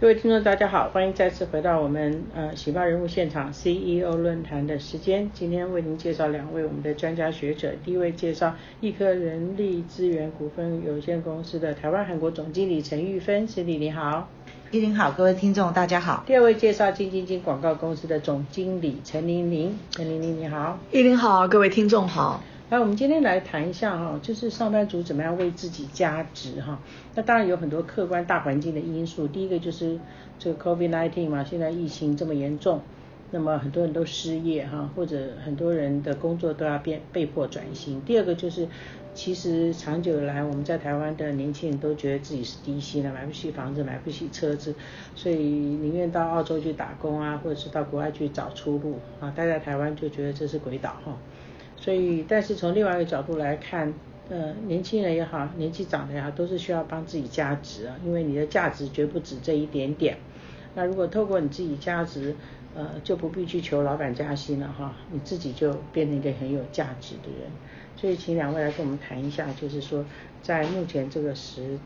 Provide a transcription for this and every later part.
各位听众，大家好，欢迎再次回到我们呃喜报人物现场 CEO 论坛的时间。今天为您介绍两位我们的专家学者。第一位介绍易科人力资源股份有限公司的台湾韩国总经理陈玉芬，Cindy 你好。依林好，各位听众大家好。第二位介绍金晶晶广告公司的总经理陈玲玲，陈玲玲你好。依林好，各位听众好。来，我们今天来谈一下哈，就是上班族怎么样为自己加值哈。那当然有很多客观大环境的因素，第一个就是这个 COVID-19 嘛，现在疫情这么严重，那么很多人都失业哈，或者很多人的工作都要变被迫转型。第二个就是，其实长久以来我们在台湾的年轻人都觉得自己是低薪的，买不起房子，买不起车子，所以宁愿到澳洲去打工啊，或者是到国外去找出路啊，待在台湾就觉得这是鬼岛哈。所以，但是从另外一个角度来看，呃，年轻人也好，年纪长的也好，都是需要帮自己加值啊，因为你的价值绝不止这一点点。那如果透过你自己加值，呃，就不必去求老板加薪了哈，你自己就变成一个很有价值的人。所以，请两位来跟我们谈一下，就是说，在目前这个时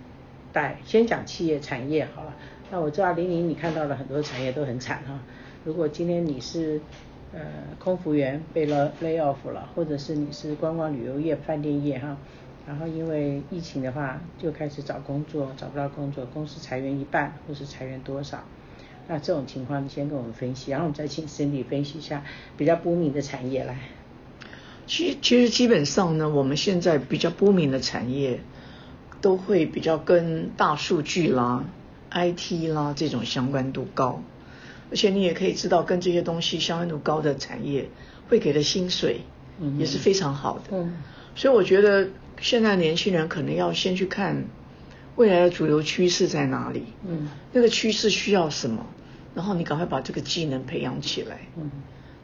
代，先讲企业产业好了。那我知道玲玲，你看到了很多产业都很惨哈。如果今天你是呃，空服员被了 lay off 了，或者是你是观光旅游业、饭店业哈，然后因为疫情的话，就开始找工作，找不到工作，公司裁员一半或是裁员多少，那这种情况你先跟我们分析，然后我们再请 Cindy 分析一下比较不明的产业来。其其实基本上呢，我们现在比较不明的产业，都会比较跟大数据啦、IT 啦这种相关度高。而且你也可以知道，跟这些东西相关度高的产业，会给的薪水也是非常好的。嗯，所以我觉得现在年轻人可能要先去看未来的主流趋势在哪里。嗯，那个趋势需要什么，然后你赶快把这个技能培养起来。嗯，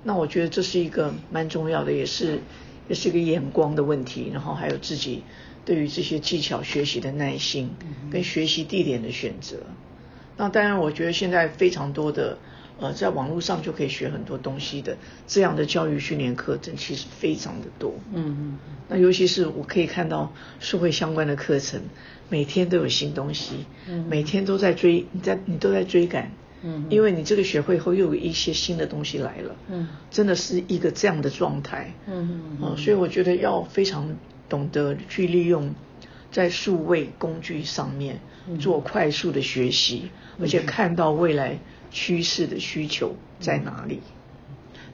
那我觉得这是一个蛮重要的，也是也是一个眼光的问题，然后还有自己对于这些技巧学习的耐心，跟学习地点的选择。那当然，我觉得现在非常多的，呃，在网络上就可以学很多东西的这样的教育训练课程，其实非常的多。嗯嗯。那尤其是我可以看到社会相关的课程，每天都有新东西，嗯，每天都在追，你在你都在追赶，嗯，因为你这个学会后又有一些新的东西来了，嗯，真的是一个这样的状态，嗯嗯，哦，所以我觉得要非常懂得去利用。在数位工具上面做快速的学习，嗯，而且看到未来趋势的需求在哪里。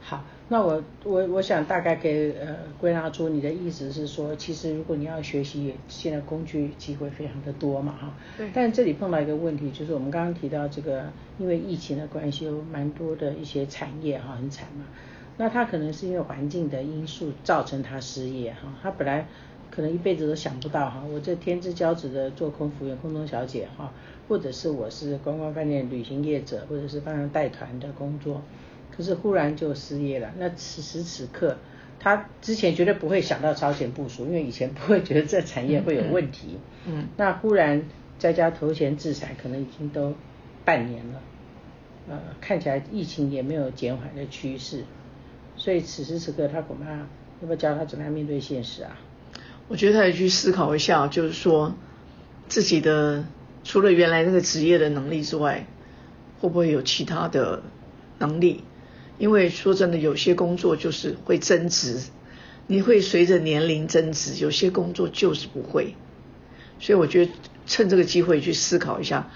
好，那我我我想大概给呃归纳出你的意思是说，其实如果你要学习，现在工具机会非常的多嘛哈。对。但这里碰到一个问题，就是我们刚刚提到这个，因为疫情的关系，有蛮多的一些产业哈很惨嘛。那他可能是因为环境的因素造成他失业哈，他本来。可能一辈子都想不到哈，我这天之骄子的做空服员、空中小姐哈，或者是我是观光饭店旅行业者，或者是帮人带团的工作，可是忽然就失业了。那此时此刻，他之前绝对不会想到超前部署，因为以前不会觉得这产业会有问题。嗯。嗯，那忽然在家投钱自产，可能已经都半年了，呃，看起来疫情也没有减缓的趋势，所以此时此刻他恐怕要不要教他怎么样面对现实啊？我觉得他也去思考一下，就是说自己的除了原来那个职业的能力之外，会不会有其他的能力？因为说真的，有些工作就是会增值，你会随着年龄增值，有些工作就是不会。所以我觉得趁这个机会去思考一下，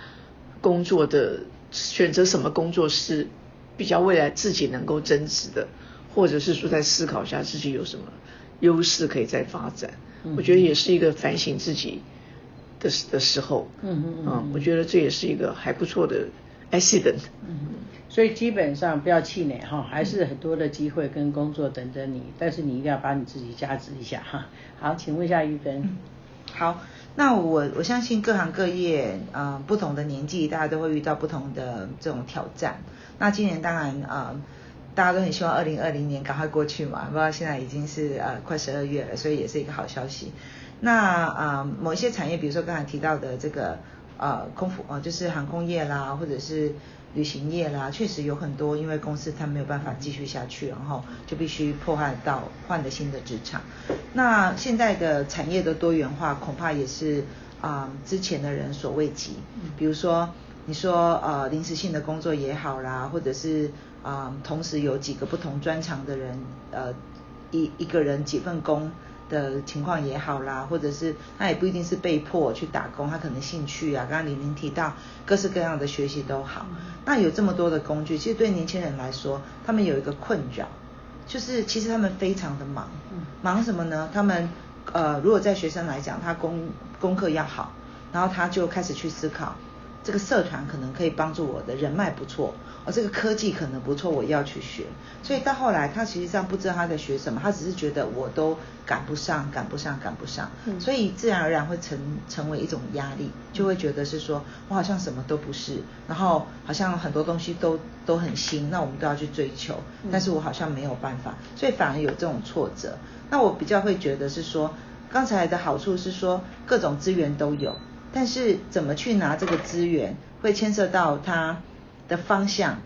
工作的选择什么工作是比较未来自己能够增值的，或者是说在思考一下自己有什么优势可以再发展。我觉得也是一个反省自己的的时候，嗯嗯嗯，我觉得这也是一个还不错的 accident，嗯，所以基本上不要气馁哈，还是很多的机会跟工作等着你，但是你一定要把你自己加值一下哈。好，请问一下玉芬。嗯，好，那我我相信各行各业，呃，不同的年纪，大家都会遇到不同的这种挑战。那今年当然啊。呃大家都很希望二零二零年赶快过去嘛，不知道现在已经是呃快十二月了，所以也是一个好消息。那啊、呃、某一些产业，比如说刚才提到的这个呃空服啊、呃，就是航空业啦，或者是旅行业啦，确实有很多因为公司它没有办法继续下去，然后就必须破坏到换的新的职场。那现在的产业的多元化，恐怕也是啊、呃、之前的人所未及。比如说。你说呃临时性的工作也好啦，或者是啊、呃、同时有几个不同专长的人，呃一一个人几份工的情况也好啦，或者是他也不一定是被迫去打工，他可能兴趣啊，刚刚李玲提到各式各样的学习都好。那有这么多的工具，其实对年轻人来说，他们有一个困扰，就是其实他们非常的忙，忙什么呢？他们呃如果在学生来讲，他功功课要好，然后他就开始去思考。这个社团可能可以帮助我的人脉不错，而这个科技可能不错，我要去学。所以到后来，他其实上不知道他在学什么，他只是觉得我都赶不上，赶不上，赶不上。嗯。所以自然而然会成成为一种压力，就会觉得是说我好像什么都不是，然后好像很多东西都都很新，那我们都要去追求，但是我好像没有办法，所以反而有这种挫折。那我比较会觉得是说，刚才的好处是说各种资源都有。但是怎么去拿这个资源，会牵涉到它的方向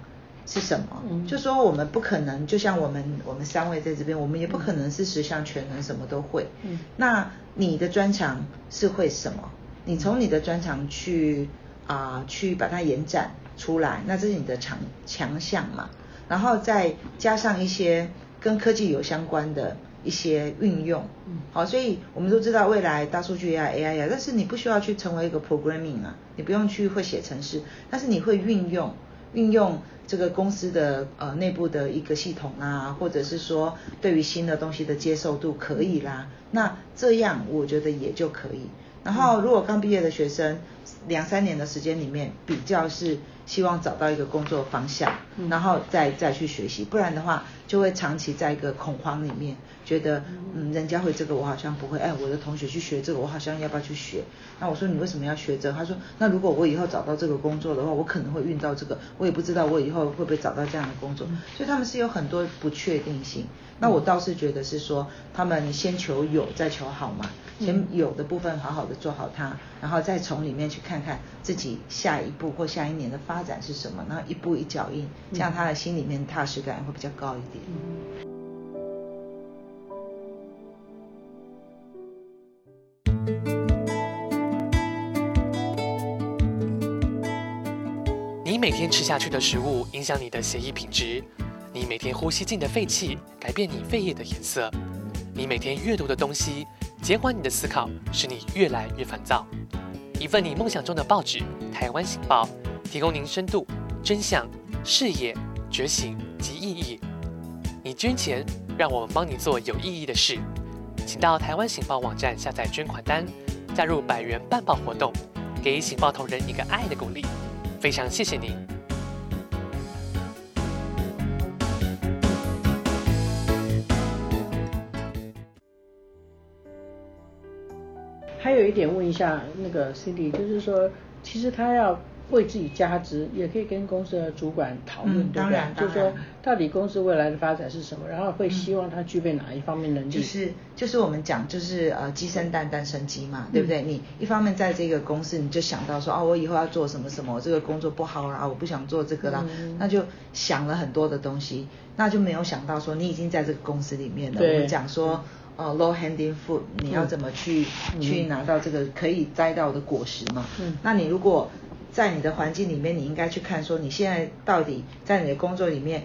是什么？嗯，就说我们不可能，就像我们我们三位在这边，我们也不可能是十项全能，什么都会。嗯，那你的专长是会什么？你从你的专长去啊、呃、去把它延展出来，那这是你的强强项嘛？然后再加上一些跟科技有相关的。一些运用，好，所以我们都知道未来大数据呀、AI 呀，但是你不需要去成为一个 programming 啊，你不用去会写程式，但是你会运用运用这个公司的呃内部的一个系统啊，或者是说对于新的东西的接受度可以啦，那这样我觉得也就可以。然后如果刚毕业的学生，两三年的时间里面比较是希望找到一个工作方向，然后再再去学习，不然的话就会长期在一个恐慌里面。觉得嗯，人家会这个，我好像不会。哎，我的同学去学这个，我好像要不要去学？那我说你为什么要学这个？他说那如果我以后找到这个工作的话，我可能会遇到这个，我也不知道我以后会不会找到这样的工作。所以他们是有很多不确定性。那我倒是觉得是说，他们先求有，再求好嘛。先有的部分好好的做好它，然后再从里面去看看自己下一步或下一年的发展是什么，然后一步一脚印，这样他的心里面踏实感会比较高一点。你每天吃下去的食物影响你的血液品质，你每天呼吸进的废气改变你肺液的颜色，你每天阅读的东西减缓你的思考，使你越来越烦躁。一份你梦想中的报纸《台湾醒报》，提供您深度、真相、视野、觉醒及意义。你捐钱，让我们帮你做有意义的事。请到台湾醒报网站下载捐款单，加入百元办报活动，给醒报同仁一个爱的鼓励。非常谢谢您。还有一点问一下那个 Cindy，就是说，其实他要。为自己加值，也可以跟公司的主管讨论，嗯、对不对？就是说，到底公司未来的发展是什么？然后会希望他具备哪一方面能力？就是就是我们讲，就是呃鸡生蛋，蛋生鸡嘛，对不对？嗯、你一方面在这个公司，你就想到说，哦，我以后要做什么什么，我这个工作不好啦，我不想做这个啦，嗯、那就想了很多的东西，那就没有想到说，你已经在这个公司里面了。我们讲说，呃，low handing food，你要怎么去、嗯、去拿到这个可以摘到的果实嘛？嗯，那你如果在你的环境里面，你应该去看说，你现在到底在你的工作里面，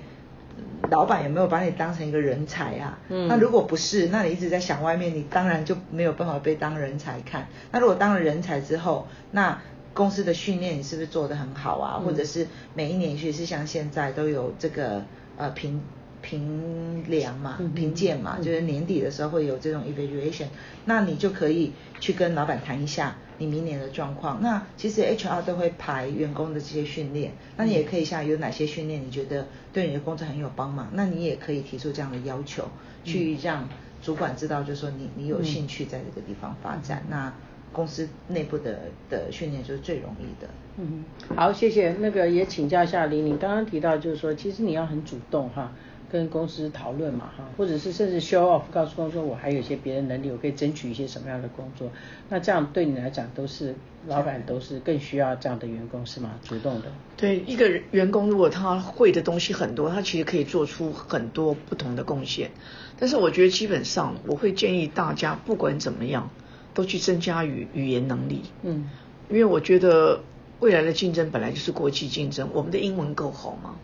老板有没有把你当成一个人才啊？嗯，那如果不是，那你一直在想外面，你当然就没有办法被当人才看。那如果当了人才之后，那公司的训练你是不是做得很好啊？嗯，或者是每一年其实是像现在都有这个呃评评量嘛、评鉴嘛，就是年底的时候会有这种 evaluation，那你就可以去跟老板谈一下。你明年的状况，那其实 HR 都会排员工的这些训练，那你也可以像有哪些训练你觉得对你的工作很有帮忙，那你也可以提出这样的要求，去让主管知道，就是说你你有兴趣在这个地方发展，那公司内部的的训练就是最容易的。嗯，好，谢谢。那个也请教一下李，你刚刚提到就是说，其实你要很主动哈。跟公司讨论嘛，哈，或者是甚至 show off，告诉公司我还有一些别的能力，我可以争取一些什么样的工作。那这样对你来讲都是老板都是更需要这样的员工是吗？主动的。对，一个员工如果他会的东西很多，他其实可以做出很多不同的贡献。但是我觉得基本上我会建议大家不管怎么样都去增加语语言能力。嗯，因为我觉得未来的竞争本来就是国际竞争，我们的英文够好吗？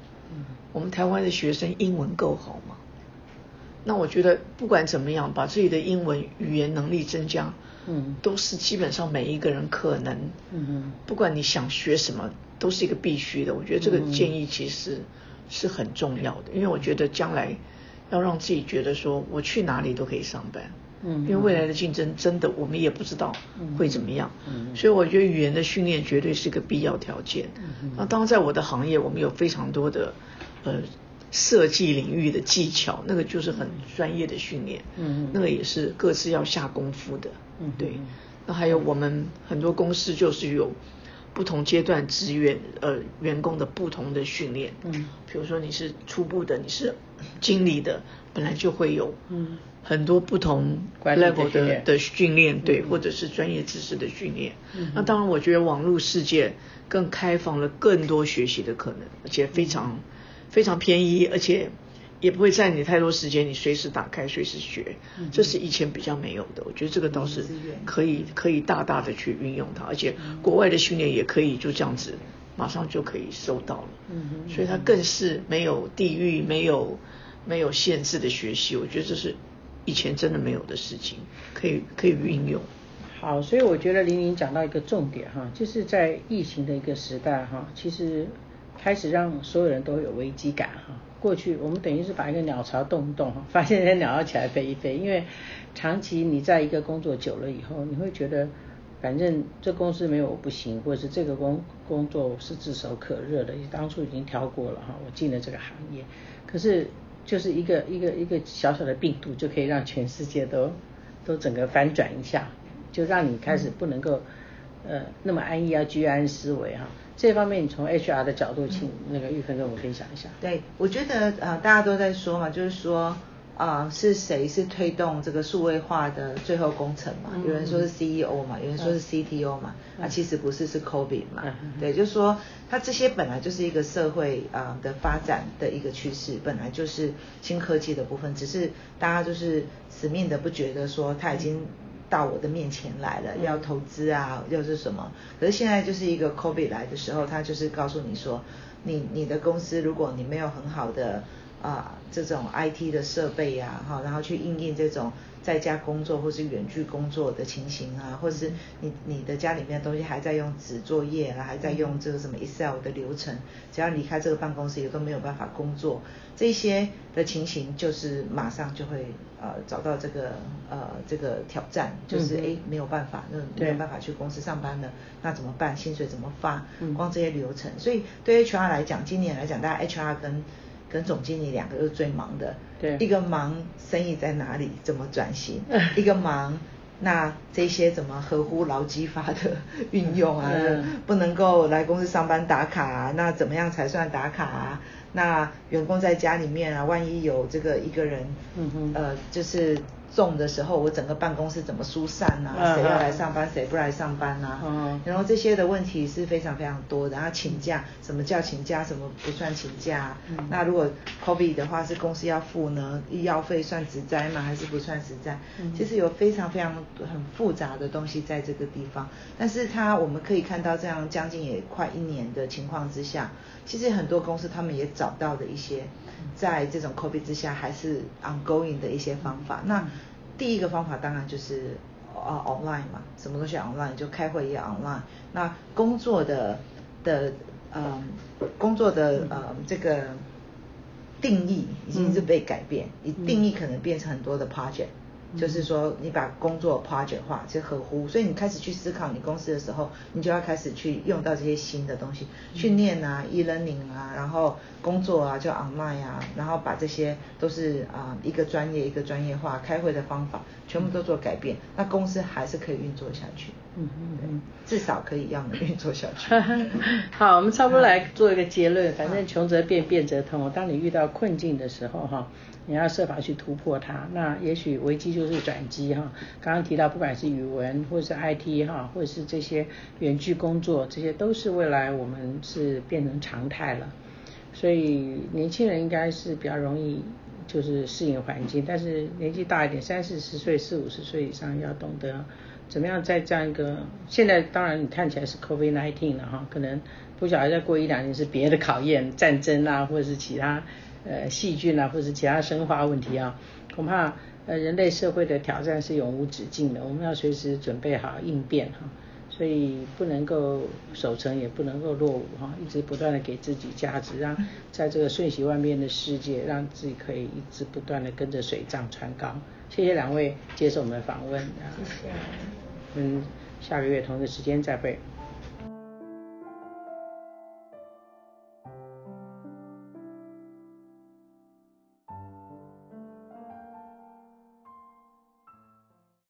嗯，我们台湾的学生英文够好吗？那我觉得不管怎么样，把自己的英文语言能力增加，嗯，都是基本上每一个人可能，嗯嗯，不管你想学什么，都是一个必须的。我觉得这个建议其实是很重要的，因为我觉得将来要让自己觉得说我去哪里都可以上班，嗯，因为未来的竞争真的我们也不知道会怎么样，嗯，所以我觉得语言的训练绝对是个必要条件。嗯，那当然在我的行业，我们有非常多的呃。设计领域的技巧，那个就是很专业的训练，嗯，那个也是各自要下功夫的，嗯，对。那还有我们很多公司就是有不同阶段职员呃员工的不同的训练，嗯，比如说你是初步的，你是经理的，本来就会有嗯很多不同 level 的的训练，对，或者是专业知识的训练。嗯，那当然，我觉得网络世界更开放了更多学习的可能，而且非常。非常便宜，而且也不会占你太多时间，你随时打开，随时学，这是以前比较没有的。我觉得这个倒是可以可以大大的去运用它，而且国外的训练也可以就这样子马上就可以收到了。嗯哼，所以它更是没有地域、没有没有限制的学习。我觉得这是以前真的没有的事情，可以可以运用。好，所以我觉得玲玲讲到一个重点哈，就是在疫情的一个时代哈，其实。开始让所有人都有危机感哈。过去我们等于是把一个鸟巢动一动哈，发现那鸟要起来飞一飞。因为长期你在一个工作久了以后，你会觉得反正这公司没有我不行，或者是这个工工作是炙手可热的，当初已经挑过了哈，我进了这个行业。可是就是一个一个一个小小的病毒就可以让全世界都都整个翻转一下，就让你开始不能够呃那么安逸啊，居安思危哈。这方面，你从 HR 的角度，请那个玉芬跟我们分享一下。对，我觉得呃，大家都在说嘛，就是说啊、呃，是谁是推动这个数位化的最后工程嘛？嗯、有人说是 CEO 嘛，有人说是 CTO 嘛，那、嗯啊、其实不是，是 COVID 嘛。嗯、对，就是说它这些本来就是一个社会啊、呃、的发展的一个趋势，本来就是新科技的部分，只是大家就是死命的不觉得说它已经。到我的面前来了，要投资啊，又是什么？可是现在就是一个 COVID 来的时候，他就是告诉你说，你你的公司如果你没有很好的啊、呃、这种 IT 的设备呀，哈，然后去应应这种。在家工作或是远距工作的情形啊，或者是你你的家里面的东西还在用纸作业啊，还在用这个什么 Excel 的流程，只要离开这个办公室也都没有办法工作，这些的情形就是马上就会呃找到这个呃这个挑战，就是哎没有办法，那没有办法去公司上班了，那怎么办？薪水怎么发？光这些流程，所以对 HR 来讲，今年来讲，大家 HR 跟跟总经理两个是最忙的，对，一个忙生意在哪里，怎么转型，一个忙那这些怎么合乎劳基法的运用啊，嗯、不能够来公司上班打卡啊，那怎么样才算打卡啊？那员工在家里面啊，万一有这个一个人，嗯哼，呃，就是。重的时候，我整个办公室怎么疏散呐、啊？谁要来上班，谁不来上班呐、啊？嗯、然后这些的问题是非常非常多的。然后请假，什么叫请假？什么不算请假？嗯、那如果 COVID 的话，是公司要付呢？医药费算职灾吗？还是不算职灾？嗯、其实有非常非常很复杂的东西在这个地方。但是它我们可以看到，这样将近也快一年的情况之下，其实很多公司他们也找到了一些。在这种 COVID 之下，还是 ongoing 的一些方法。那第一个方法当然就是啊 online 嘛，什么东西 online 就开会也 online。那工作的的嗯工作的呃这个定义已经是被改变，你定义可能变成很多的 project。就是说，你把工作 project 化，就合乎，所以你开始去思考你公司的时候，你就要开始去用到这些新的东西，训练啊，e-learning 啊，然后工作啊，就 online 啊，然后把这些都是啊一个专业一个专业化开会的方法，全部都做改变，那公司还是可以运作下去。嗯嗯嗯，至少可以让你运作下去。好，我们差不多来做一个结论，反正穷则变，变则通。当你遇到困境的时候，哈。你要设法去突破它，那也许危机就是转机哈。刚刚提到，不管是语文，或是 IT 哈，或者是这些远距工作，这些都是未来我们是变成常态了。所以年轻人应该是比较容易就是适应环境，但是年纪大一点，三四十岁、四五十岁以上要懂得怎么样在这样一个现在当然你看起来是 COVID nineteen 了哈，可能不晓得再过一两年是别的考验，战争啊，或者是其他呃细菌啊，或者是其他生化问题啊，恐怕呃人类社会的挑战是永无止境的，我们要随时准备好应变哈。所以不能够守成，也不能够落伍哈，一直不断的给自己价值，让在这个瞬息万变的世界，让自己可以一直不断的跟着水涨船高。谢谢两位接受我们的访问，谢谢。嗯，下个月同一个时间再会。